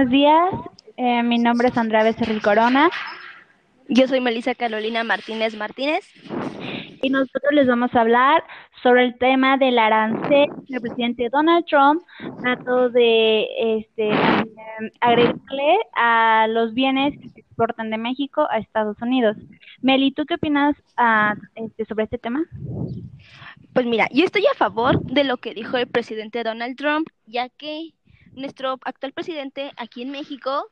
buenos días. Eh, mi nombre es Andrea Becerril Corona. Yo soy Melissa Carolina Martínez Martínez. Y nosotros les vamos a hablar sobre el tema del arancel que el presidente Donald Trump trató de este, agregarle a los bienes que se exportan de México a Estados Unidos. Meli, ¿tú qué opinas ah, este, sobre este tema? Pues mira, yo estoy a favor de lo que dijo el presidente Donald Trump, ya que nuestro actual presidente aquí en México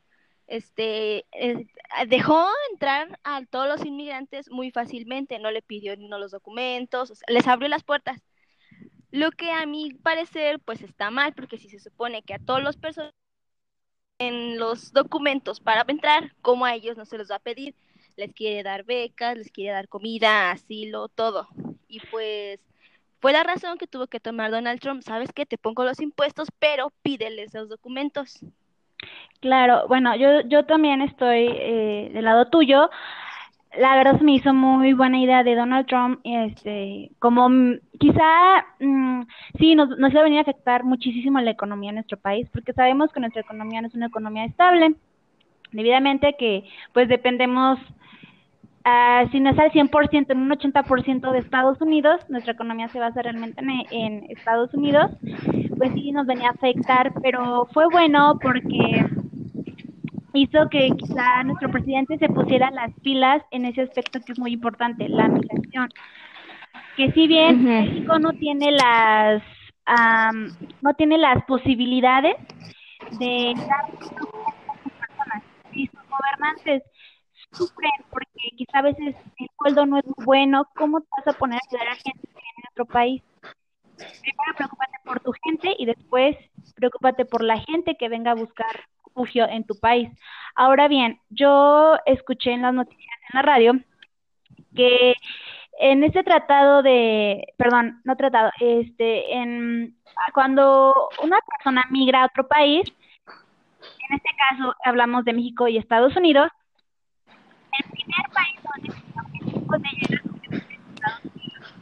este eh, dejó entrar a todos los inmigrantes muy fácilmente, no le pidió no los documentos, les abrió las puertas. Lo que a mi parecer pues está mal, porque si se supone que a todos los personas en los documentos para entrar, como a ellos no se los va a pedir, les quiere dar becas, les quiere dar comida, asilo, todo. Y pues fue la razón que tuvo que tomar Donald Trump, sabes que te pongo los impuestos, pero pídeles los documentos. Claro, bueno, yo, yo también estoy eh, del lado tuyo. La verdad se me hizo muy buena idea de Donald Trump, este, como quizá mm, sí nos, nos va a venir a afectar muchísimo la economía de nuestro país, porque sabemos que nuestra economía no es una economía estable, debidamente que pues dependemos Uh, si no es al 100%, en un 80% de Estados Unidos, nuestra economía se basa realmente en, en, Estados Unidos, pues sí nos venía a afectar, pero fue bueno porque hizo que quizá nuestro presidente se pusiera las pilas en ese aspecto que es muy importante, la migración. Que si bien México no tiene las um, no tiene las posibilidades de dar personas y sus gobernantes sufren porque quizá a veces el sueldo no es muy bueno, ¿cómo te vas a poner a ayudar a gente que viene en otro país? Primero preocúpate por tu gente y después preocúpate por la gente que venga a buscar refugio en tu país. Ahora bien, yo escuché en las noticias en la radio que en este tratado de, perdón, no tratado, este, en cuando una persona migra a otro país, en este caso hablamos de México y Estados Unidos, el primer país donde México puede llegar es Estados Unidos.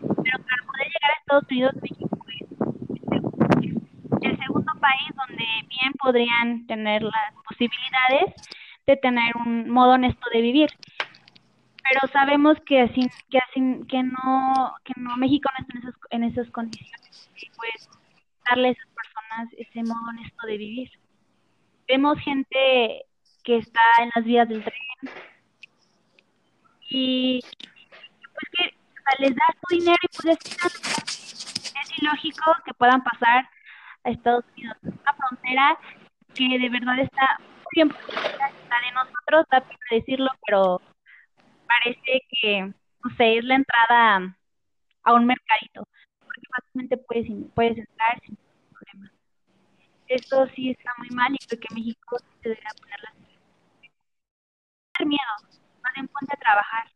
Pero para poder llegar a Estados Unidos, México es el segundo país donde bien podrían tener las posibilidades de tener un modo honesto de vivir. Pero sabemos que así, que así, que no, que no, México no está en esas, en esas condiciones. Y pues darle a esas personas ese modo honesto de vivir. Vemos gente que está en las vías del tren y pues que les das tu dinero y pues es ilógico que puedan pasar a Estados Unidos. Una frontera que de verdad está muy bien está de nosotros, da pena decirlo, pero parece que, no sé, es la entrada a un mercadito, porque fácilmente puedes, puedes entrar sin problema. Esto sí está muy mal y creo que México se debería poner las miedo, más bien ponte a trabajar.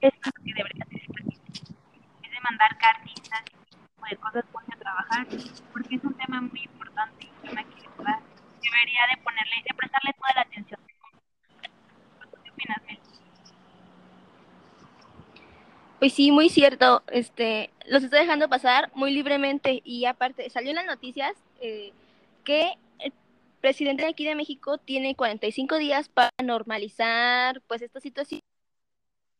Eso es lo que debería hacer el presidente. Es de mandar cartitas o de cosas, ponte a trabajar, porque es un tema muy importante y un tema que debería de ponerle, de prestarle toda la atención. ¿Qué opinas, Mel? Pues sí, muy cierto. Este, los está dejando pasar muy libremente y aparte salió en las noticias eh, que presidente de aquí de México tiene 45 días para normalizar pues esta situación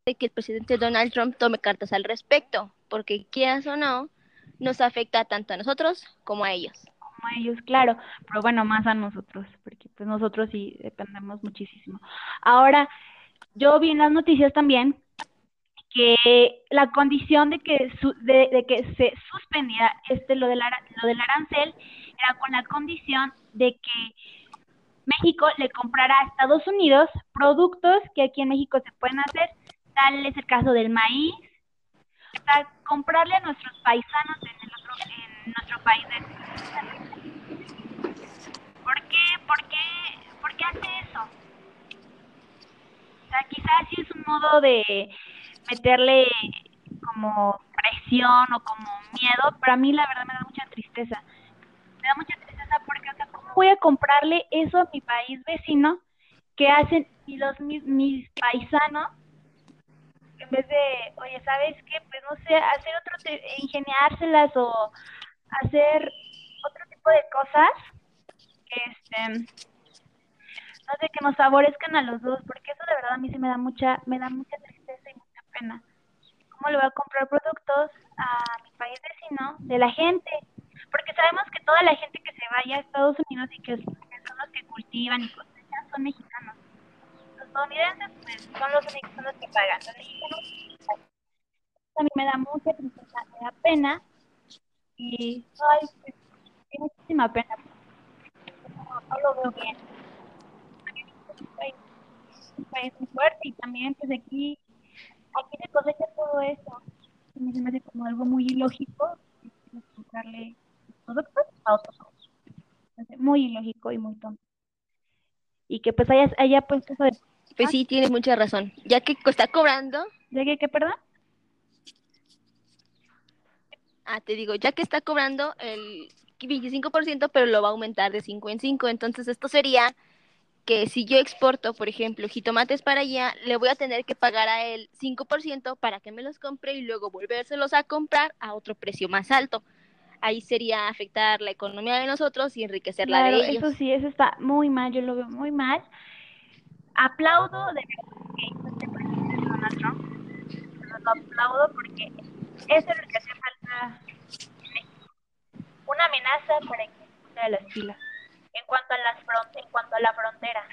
de que el presidente Donald Trump tome cartas al respecto, porque quieras o no, nos afecta tanto a nosotros como a ellos. Como a ellos, claro, pero bueno, más a nosotros, porque pues nosotros sí dependemos muchísimo. Ahora, yo vi en las noticias también que la condición de que de, de, que se suspendiera este lo del lo del arancel era con la condición de que México le comprara a Estados Unidos productos que aquí en México se pueden hacer, tal es el caso del maíz, para comprarle a nuestros paisanos en, el otro, en nuestro país. ¿Por qué? ¿Por qué? ¿Por qué hace eso? O sea, quizás sí es un modo de meterle como presión o como miedo, pero a mí la verdad me da mucha tristeza. Me da mucha tristeza porque, o sea, ¿cómo voy a comprarle eso a mi país vecino que hacen los mis, mis paisanos en vez de, oye, ¿sabes qué? Pues no sé, hacer otro, ingeniárselas o hacer otro tipo de cosas, este, no sé, que nos favorezcan a los dos, porque eso de verdad a mí sí me da mucha, me da mucha tristeza. ¿Cómo le voy a comprar productos a mi país vecino de la gente? Porque sabemos que toda la gente que se vaya a Estados Unidos y que, son los que cultivan y cosechan son mexicanos. Los estadounidenses pues, son los únicos son los que pagan. Los mexicanos a mí me da mucha tristeza, me da pena y ay, pues, muchísima pena. No, lo veo bien. Es país, un país muy fuerte y también pues aquí, aquí se cosecha todo eso. Me como algo muy ilógico comprarle productos a otros Muy ilógico y muy tonto. Y que pues haya, haya puesto eso de... Pues sí, tienes mucha razón. Ya que está cobrando... ¿Ya que qué, perdón? Ah, te digo, ya que está cobrando el 25%, pero lo va a aumentar de 5 en 5. Entonces, esto sería que si yo exporto, por ejemplo, jitomates para allá, le voy a tener que pagar a él 5% para que me los compre y luego volvérselos a comprar a otro precio más alto. Ahí sería afectar la economía de nosotros y enriquecer la de ellos. Eso sí, eso está muy mal, yo lo veo muy mal. Aplaudo de verdad que hizo este presidente Donald Trump. Lo aplaudo porque eso es lo que hace falta en México. Una amenaza para que se de las pilas en cuanto a las en cuanto a la frontera.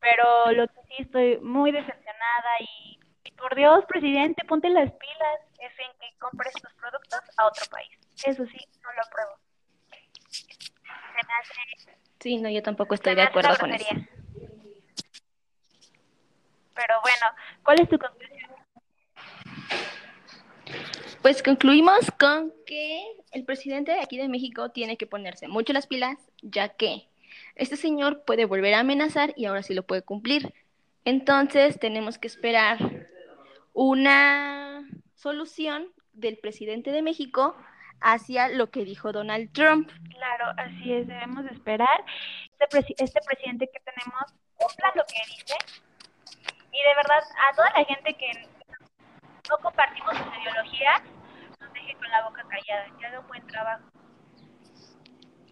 Pero lo que sí estoy muy decepcionada y, por Dios, presidente, ponte las pilas, es en que compres tus productos a otro país. Eso sí, no lo apruebo. sí, no, yo tampoco estoy de acuerdo con eso. Pero bueno, ¿cuál es tu conclusión? Pues concluimos con que el presidente de aquí de México tiene que ponerse mucho las pilas, ya que este señor puede volver a amenazar y ahora sí lo puede cumplir. Entonces tenemos que esperar una solución del presidente de México hacia lo que dijo Donald Trump. Claro, así es, debemos esperar. Este, este presidente que tenemos cumpla lo que dice y de verdad a toda la gente que no compartimos sus ideologías, la boca callada, que haga un buen trabajo,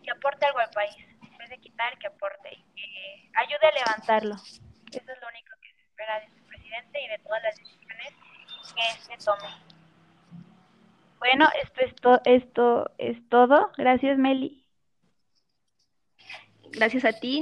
que aporte algo al país, en vez de quitar, que aporte, que ayude a levantarlo. Eso es lo único que se espera de su presidente y de todas las decisiones que éste tome. Bueno, esto es, to esto es todo. Gracias, Meli. Gracias a ti.